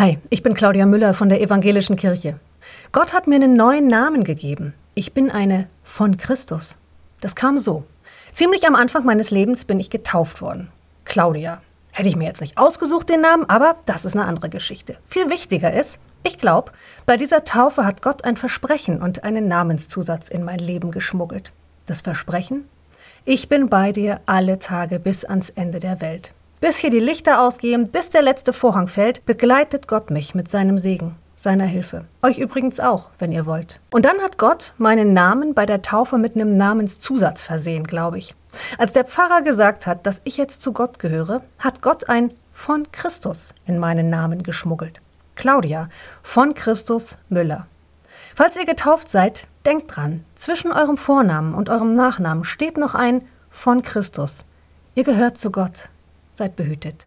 Hi, ich bin Claudia Müller von der Evangelischen Kirche. Gott hat mir einen neuen Namen gegeben. Ich bin eine von Christus. Das kam so. Ziemlich am Anfang meines Lebens bin ich getauft worden. Claudia. Hätte ich mir jetzt nicht ausgesucht, den Namen, aber das ist eine andere Geschichte. Viel wichtiger ist, ich glaube, bei dieser Taufe hat Gott ein Versprechen und einen Namenszusatz in mein Leben geschmuggelt. Das Versprechen? Ich bin bei dir alle Tage bis ans Ende der Welt. Bis hier die Lichter ausgehen, bis der letzte Vorhang fällt, begleitet Gott mich mit seinem Segen, seiner Hilfe. Euch übrigens auch, wenn ihr wollt. Und dann hat Gott meinen Namen bei der Taufe mit einem Namenszusatz versehen, glaube ich. Als der Pfarrer gesagt hat, dass ich jetzt zu Gott gehöre, hat Gott ein von Christus in meinen Namen geschmuggelt. Claudia von Christus Müller. Falls ihr getauft seid, denkt dran, zwischen eurem Vornamen und eurem Nachnamen steht noch ein von Christus. Ihr gehört zu Gott. Seid behütet.